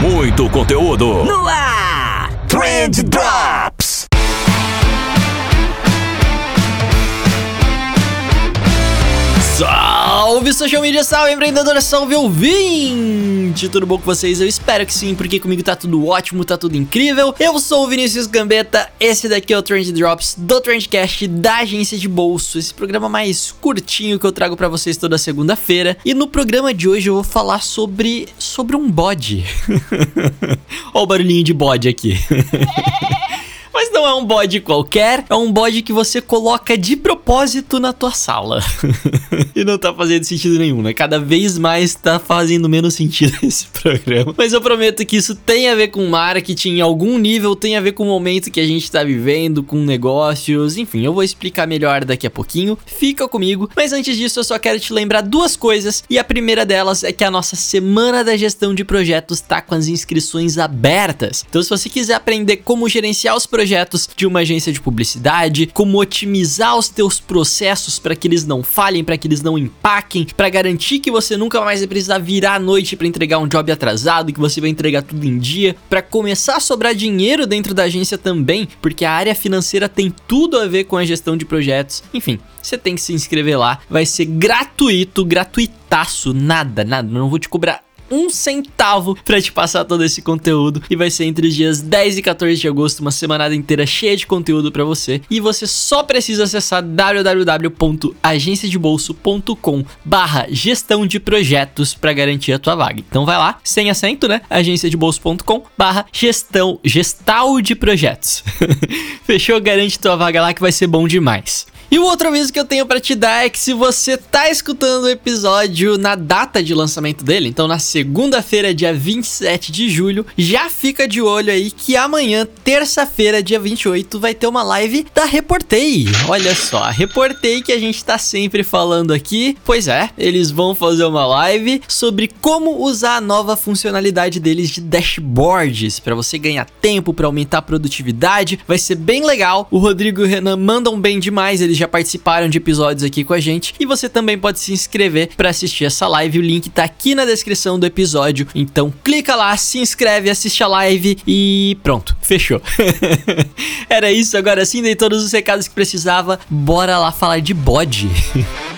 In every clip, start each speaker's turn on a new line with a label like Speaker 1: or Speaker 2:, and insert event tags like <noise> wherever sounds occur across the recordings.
Speaker 1: Muito conteúdo.
Speaker 2: No ar.
Speaker 1: Trend Drops.
Speaker 3: Salve social media, salve empreendedor, salve ouvinte! Tudo bom com vocês? Eu espero que sim, porque comigo tá tudo ótimo, tá tudo incrível. Eu sou o Vinícius Gambetta, esse daqui é o Trend Drops do Trendcast da agência de bolso, esse programa mais curtinho que eu trago para vocês toda segunda-feira. E no programa de hoje eu vou falar sobre sobre um bode. <laughs> Olha o barulhinho de bode aqui. <laughs> Mas não é um bode qualquer, é um bode que você coloca de propósito na tua sala. <laughs> e não tá fazendo sentido nenhum, né? Cada vez mais tá fazendo menos sentido <laughs> esse programa. Mas eu prometo que isso tem a ver com marketing, em algum nível tem a ver com o momento que a gente tá vivendo, com negócios, enfim, eu vou explicar melhor daqui a pouquinho. Fica comigo. Mas antes disso, eu só quero te lembrar duas coisas. E a primeira delas é que a nossa semana da gestão de projetos tá com as inscrições abertas. Então, se você quiser aprender como gerenciar os projetos, de uma agência de publicidade, como otimizar os teus processos para que eles não falhem, para que eles não empaquem, para garantir que você nunca mais vai precisar virar à noite para entregar um job atrasado, que você vai entregar tudo em dia, para começar a sobrar dinheiro dentro da agência também, porque a área financeira tem tudo a ver com a gestão de projetos. Enfim, você tem que se inscrever lá, vai ser gratuito, gratuitaço, nada, nada, não vou te cobrar um centavo para te passar todo esse conteúdo e vai ser entre os dias 10 e 14 de agosto, uma semana inteira cheia de conteúdo para você. E você só precisa acessar www.agenciadebolso.com barra gestão de projetos para garantir a tua vaga. Então vai lá, sem acento, né? agenciadebolso.com barra gestão, gestal de projetos. <laughs> Fechou? Garante tua vaga lá que vai ser bom demais. E o outro aviso que eu tenho para te dar é que se você tá escutando o episódio na data de lançamento dele, então na segunda-feira, dia 27 de julho, já fica de olho aí que amanhã, terça-feira, dia 28, vai ter uma live da Reportei. Olha só, a Reportei que a gente tá sempre falando aqui. Pois é, eles vão fazer uma live sobre como usar a nova funcionalidade deles de dashboards para você ganhar tempo, para aumentar a produtividade. Vai ser bem legal. O Rodrigo e o Renan mandam bem demais, eles já participaram de episódios aqui com a gente e você também pode se inscrever para assistir essa live. O link tá aqui na descrição do episódio. Então clica lá, se inscreve, assiste a live e pronto, fechou. <laughs> Era isso, agora sim dei todos os recados que precisava. Bora lá falar de bode. <laughs>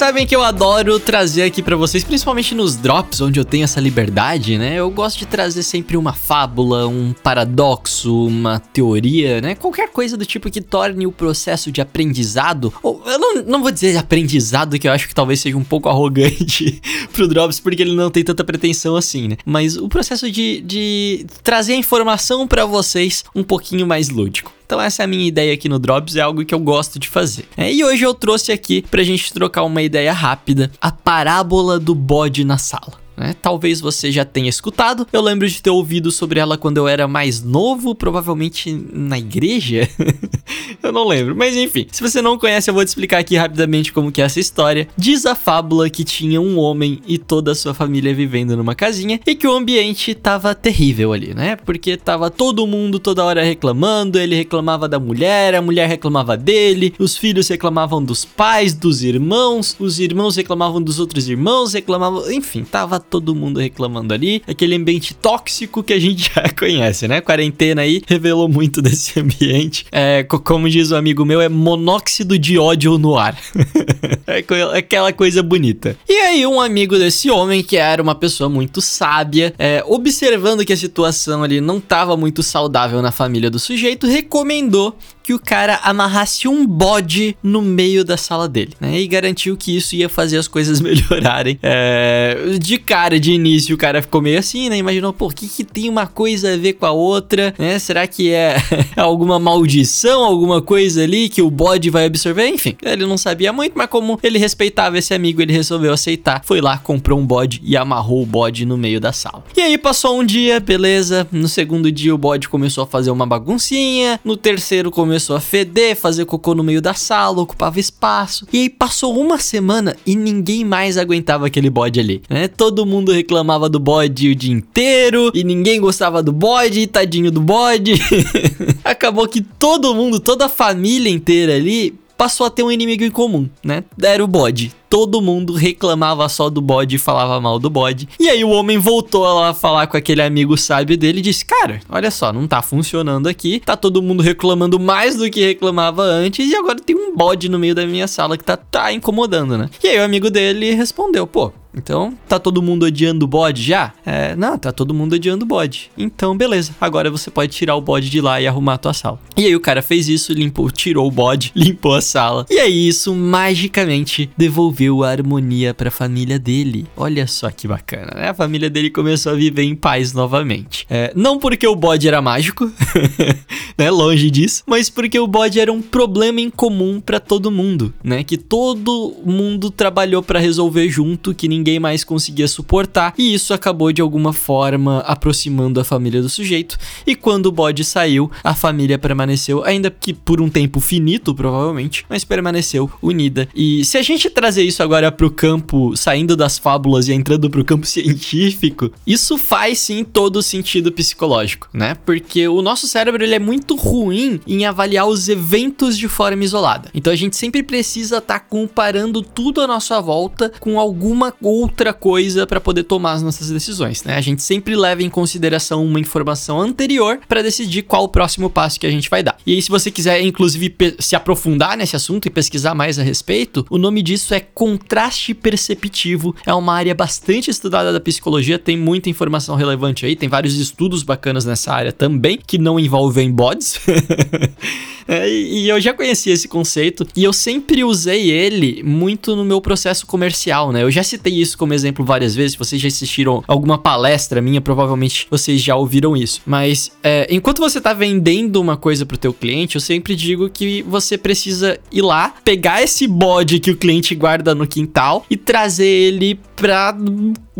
Speaker 3: sabem que eu adoro trazer aqui para vocês, principalmente nos drops, onde eu tenho essa liberdade, né? Eu gosto de trazer sempre uma fábula, um paradoxo, uma teoria, né? Qualquer coisa do tipo que torne o processo de aprendizado, ou eu não, não vou dizer aprendizado, que eu acho que talvez seja um pouco arrogante <laughs> pro drops, porque ele não tem tanta pretensão assim, né? Mas o processo de, de trazer a informação para vocês um pouquinho mais lúdico. Então essa é a minha ideia aqui no Drops, é algo que eu gosto de fazer. É, e hoje eu trouxe aqui pra gente trocar uma ideia rápida, a parábola do bode na sala né? Talvez você já tenha escutado. Eu lembro de ter ouvido sobre ela quando eu era mais novo, provavelmente na igreja. <laughs> eu não lembro, mas enfim. Se você não conhece, eu vou te explicar aqui rapidamente como que é essa história. Diz a fábula que tinha um homem e toda a sua família vivendo numa casinha e que o ambiente tava terrível ali, né? Porque tava todo mundo toda hora reclamando, ele reclamava da mulher, a mulher reclamava dele, os filhos reclamavam dos pais, dos irmãos, os irmãos reclamavam dos outros irmãos, reclamavam, enfim, tava todo mundo reclamando ali. Aquele ambiente tóxico que a gente <laughs> já conhece, né? Quarentena aí revelou muito <laughs> desse ambiente. É, como diz o um amigo meu, é monóxido de ódio no ar. <laughs> é aquela coisa bonita. E aí, um amigo desse homem, que era uma pessoa muito sábia, é, observando que a situação ali não estava muito saudável na família do sujeito, recomendou que o cara amarrasse um bode no meio da sala dele, né? E garantiu que isso ia fazer as coisas <laughs> melhorarem. É, de cara, de início, o cara ficou meio assim, né? Imaginou, por que, que tem uma coisa a ver com a outra, né? Será que é <laughs> alguma maldição, alguma coisa ali que o bode vai absorver? Enfim, ele não sabia muito, mas como ele respeitava esse amigo, ele resolveu aceitar. Foi lá, comprou um bode e amarrou o bode no meio da sala. E aí passou um dia, beleza. No segundo dia, o bode começou a fazer uma baguncinha. No terceiro, começou começou a feder, fazer cocô no meio da sala, ocupava espaço. E aí passou uma semana e ninguém mais aguentava aquele bode ali, né? Todo mundo reclamava do bode o dia inteiro e ninguém gostava do bode, tadinho do bode. <laughs> Acabou que todo mundo, toda a família inteira ali passou a ter um inimigo em comum, né? Era o bode todo mundo reclamava só do bode e falava mal do bode. E aí o homem voltou lá a falar com aquele amigo sábio dele e disse: Cara, olha só, não tá funcionando aqui. Tá todo mundo reclamando mais do que reclamava antes. E agora tem um bode no meio da minha sala que tá, tá incomodando, né? E aí o amigo dele respondeu: Pô, então, tá todo mundo odiando o bode já? É, não, tá todo mundo odiando o bode. Então, beleza. Agora você pode tirar o bode de lá e arrumar a tua sala. E aí o cara fez isso, limpou, tirou o bode, <laughs> limpou a sala. E aí isso magicamente devolveu a harmonia para a família dele. Olha só que bacana, né? A família dele começou a viver em paz novamente. É, não porque o bode era mágico, <laughs> né? Longe disso, mas porque o bode era um problema em comum para todo mundo, né? Que todo mundo trabalhou para resolver junto, que ninguém mais conseguia suportar, e isso acabou de alguma forma aproximando a família do sujeito. E quando o bode saiu, a família permaneceu, ainda que por um tempo finito, provavelmente, mas permaneceu unida. E se a gente trazer isso agora pro campo, saindo das fábulas e entrando pro campo <laughs> científico, isso faz sim todo sentido psicológico, né? Porque o nosso cérebro ele é muito ruim em avaliar os eventos de forma isolada. Então a gente sempre precisa estar tá comparando tudo à nossa volta com alguma outra coisa para poder tomar as nossas decisões, né? A gente sempre leva em consideração uma informação anterior para decidir qual o próximo passo que a gente vai dar. E aí se você quiser inclusive se aprofundar nesse assunto e pesquisar mais a respeito, o nome disso é contraste perceptivo é uma área bastante estudada da psicologia, tem muita informação relevante aí, tem vários estudos bacanas nessa área também, que não envolvem bots. <laughs> é, e eu já conhecia esse conceito e eu sempre usei ele muito no meu processo comercial, né? Eu já citei isso como exemplo várias vezes, se vocês já assistiram alguma palestra minha, provavelmente vocês já ouviram isso. Mas é, enquanto você está vendendo uma coisa para o teu cliente, eu sempre digo que você precisa ir lá, pegar esse bode que o cliente guarda no quintal e trazer ele para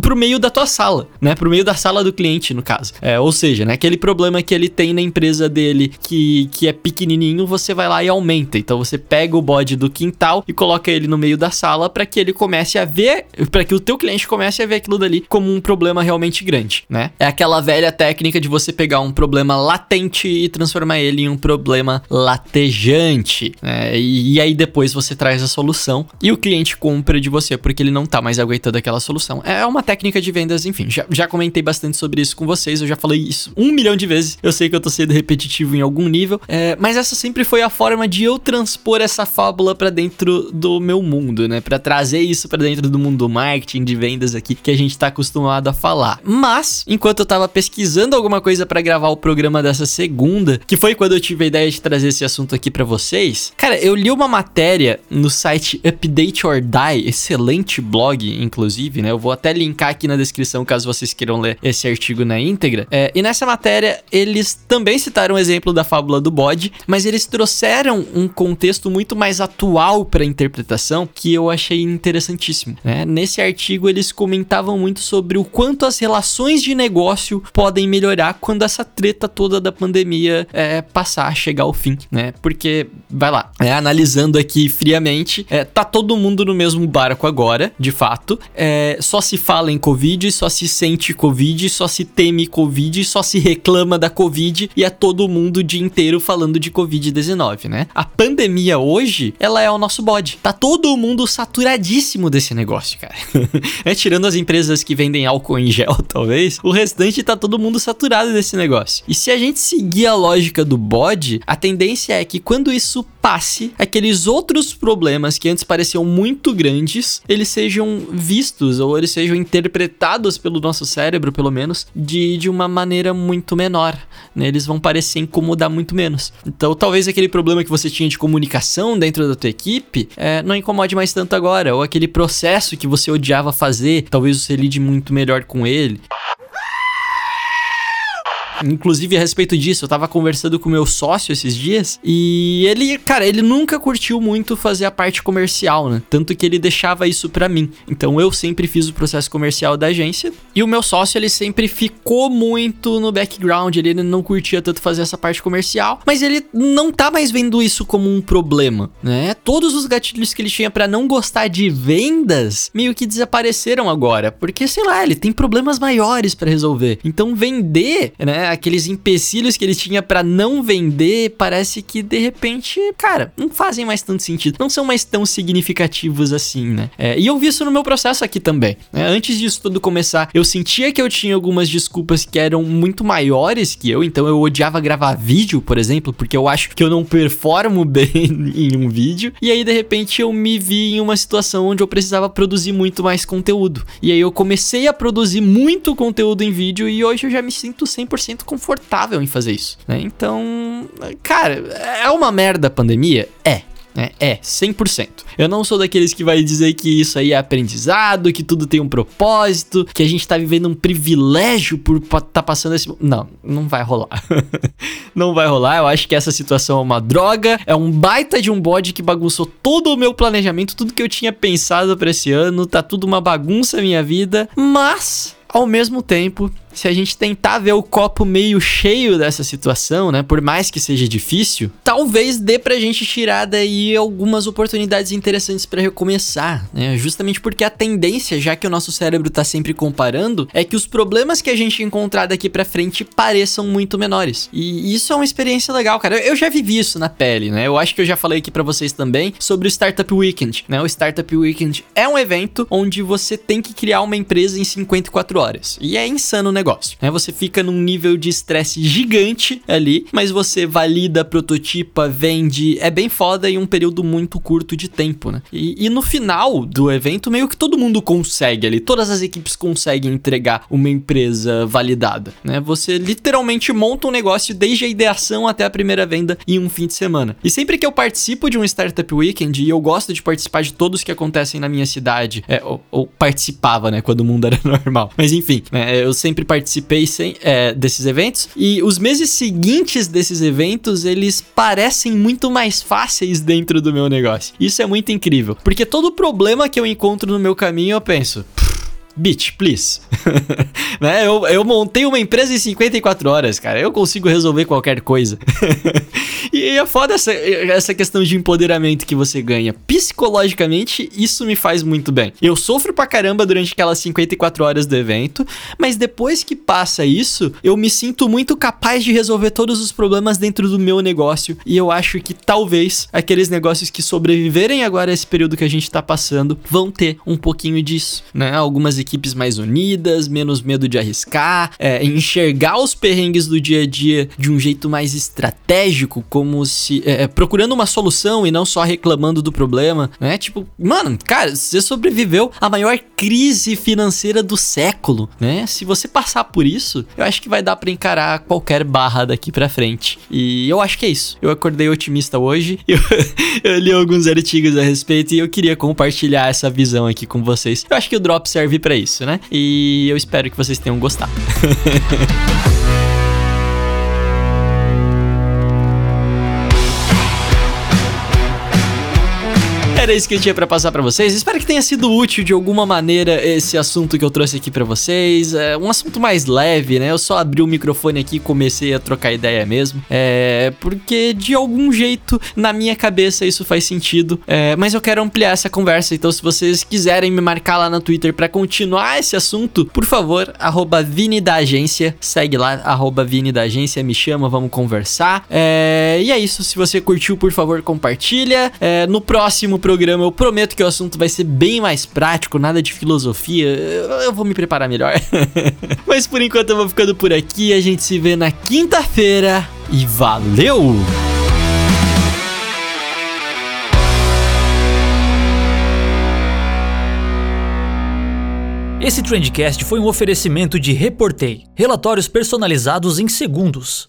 Speaker 3: pro meio da tua sala, né? Pro meio da sala do cliente, no caso. É, ou seja, né? Aquele problema que ele tem na empresa dele que, que é pequenininho, você vai lá e aumenta. Então você pega o bode do quintal e coloca ele no meio da sala para que ele comece a ver, para que o teu cliente comece a ver aquilo dali como um problema realmente grande, né? É aquela velha técnica de você pegar um problema latente e transformar ele em um problema latejante, né? E, e aí depois você traz a solução e o cliente compra de você porque ele não tá mais aguentando aquela solução. É uma técnica de vendas, enfim, já, já comentei bastante sobre isso com vocês, eu já falei isso um milhão de vezes. Eu sei que eu tô sendo repetitivo em algum nível, é, mas essa sempre foi a forma de eu transpor essa fábula para dentro do meu mundo, né? Para trazer isso para dentro do mundo do marketing, de vendas aqui, que a gente tá acostumado a falar. Mas, enquanto eu tava pesquisando alguma coisa para gravar o programa dessa segunda, que foi quando eu tive a ideia de trazer esse assunto aqui para vocês, cara, eu li uma matéria no site Update or Die, excelente blog, inclusive, né? Eu vou até linkar aqui na descrição caso vocês queiram ler esse artigo na íntegra. É, e nessa matéria, eles também citaram o exemplo da fábula do bode, mas eles trouxeram um contexto muito mais atual para a interpretação que eu achei interessantíssimo. Né? Nesse artigo, eles comentavam muito sobre o quanto as relações de negócio podem melhorar quando essa treta toda da pandemia é, passar a chegar ao fim, né? Porque, vai lá, é, analisando aqui friamente, é, tá todo mundo no mesmo barco agora, de fato, é, só se fala em Covid, só se sente Covid, só se teme Covid, só se reclama da Covid e é todo mundo o dia inteiro falando de Covid-19, né? A pandemia hoje, ela é o nosso bode. Tá todo mundo saturadíssimo desse negócio, cara. <laughs> é, tirando as empresas que vendem álcool em gel, <laughs> talvez, o restante tá todo mundo saturado desse negócio. E se a gente seguir a lógica do bode, a tendência é que quando isso passe, aqueles outros problemas que antes pareciam muito grandes, eles sejam vistos ou eles sejam interpretados pelo nosso cérebro, pelo menos, de, de uma maneira muito menor. Né? Eles vão parecer incomodar muito menos. Então, talvez aquele problema que você tinha de comunicação dentro da tua equipe é, não incomode mais tanto agora. Ou aquele processo que você odiava fazer, talvez você lide muito melhor com ele. Inclusive, a respeito disso, eu tava conversando com meu sócio esses dias e ele, cara, ele nunca curtiu muito fazer a parte comercial, né? Tanto que ele deixava isso para mim. Então eu sempre fiz o processo comercial da agência e o meu sócio, ele sempre ficou muito no background, ele não curtia tanto fazer essa parte comercial, mas ele não tá mais vendo isso como um problema, né? Todos os gatilhos que ele tinha para não gostar de vendas meio que desapareceram agora, porque sei lá, ele tem problemas maiores para resolver. Então vender, né, aqueles empecilhos que ele tinha para não vender, parece que de repente, cara, não fazem mais tanto sentido, não são mais tão significativos assim, né? É, e eu vi isso no meu processo aqui também. Né? Antes disso tudo começar, eu sentia que eu tinha algumas desculpas que eram muito maiores que eu, então eu odiava gravar vídeo, por exemplo, porque eu acho que eu não performo <laughs> bem em um vídeo. E aí de repente eu me vi em uma situação onde eu precisava produzir muito mais conteúdo. E aí eu comecei a produzir muito conteúdo em vídeo e hoje eu já me sinto 100% muito confortável em fazer isso, né? Então, cara, é uma merda a pandemia? É. É, é, 100%. Eu não sou daqueles que vai dizer que isso aí é aprendizado, que tudo tem um propósito, que a gente tá vivendo um privilégio por tá passando esse. Não, não vai rolar. <laughs> não vai rolar. Eu acho que essa situação é uma droga, é um baita de um bode que bagunçou todo o meu planejamento, tudo que eu tinha pensado para esse ano, tá tudo uma bagunça minha vida, mas ao mesmo tempo, se a gente tentar ver o copo meio cheio dessa situação, né, por mais que seja difícil, talvez dê pra gente tirar daí algumas oportunidades interessantes para recomeçar, né? Justamente porque a tendência, já que o nosso cérebro tá sempre comparando, é que os problemas que a gente encontrar daqui para frente pareçam muito menores. E isso é uma experiência legal, cara. Eu já vivi isso na pele, né? Eu acho que eu já falei aqui para vocês também sobre o Startup Weekend, né? O Startup Weekend é um evento onde você tem que criar uma empresa em 54 horas. E é insano o negócio. Né? Você fica num nível de estresse gigante ali, mas você valida, prototipa, vende. É bem foda em um período muito curto de tempo, né? E, e no final do evento, meio que todo mundo consegue ali. Todas as equipes conseguem entregar uma empresa validada, né? Você literalmente monta um negócio desde a ideação até a primeira venda em um fim de semana. E sempre que eu participo de um Startup Weekend, e eu gosto de participar de todos que acontecem na minha cidade, é, ou, ou participava, né? Quando o mundo era <laughs> normal. Mas enfim, né, eu sempre participei sem, é, desses eventos e os meses seguintes desses eventos eles parecem muito mais fáceis dentro do meu negócio. Isso é muito incrível, porque todo problema que eu encontro no meu caminho eu penso. Bitch, please. <laughs> né? eu, eu montei uma empresa em 54 horas, cara. Eu consigo resolver qualquer coisa. <laughs> e é foda essa, essa questão de empoderamento que você ganha. Psicologicamente, isso me faz muito bem. Eu sofro pra caramba durante aquelas 54 horas do evento, mas depois que passa isso, eu me sinto muito capaz de resolver todos os problemas dentro do meu negócio. E eu acho que talvez aqueles negócios que sobreviverem agora a esse período que a gente tá passando vão ter um pouquinho disso, né? Algumas equipes mais unidas, menos medo de arriscar, é, enxergar os perrengues do dia a dia de um jeito mais estratégico, como se é, é, procurando uma solução e não só reclamando do problema, né? Tipo, mano, cara, você sobreviveu à maior crise financeira do século, né? Se você passar por isso, eu acho que vai dar para encarar qualquer barra daqui para frente. E eu acho que é isso. Eu acordei otimista hoje. <laughs> Eu, eu li alguns artigos a respeito e eu queria compartilhar essa visão aqui com vocês. Eu acho que o drop serve para para isso, né? E eu espero que vocês tenham gostado. <laughs> Era isso que eu tinha para passar para vocês. Espero que tenha sido útil de alguma maneira esse assunto que eu trouxe aqui para vocês. É um assunto mais leve, né? Eu só abri o microfone aqui e comecei a trocar ideia mesmo. É. Porque de algum jeito, na minha cabeça, isso faz sentido. É, mas eu quero ampliar essa conversa. Então, se vocês quiserem me marcar lá no Twitter para continuar esse assunto, por favor, arroba Vini da Agência. Segue lá, arroba Vini da Agência, me chama, vamos conversar. É, e é isso. Se você curtiu, por favor, compartilha. É, no próximo programa programa. Eu prometo que o assunto vai ser bem mais prático, nada de filosofia. Eu vou me preparar melhor. <laughs> Mas por enquanto eu vou ficando por aqui. A gente se vê na quinta-feira e valeu!
Speaker 2: Esse Trendcast foi um oferecimento de Reportei, relatórios personalizados em segundos.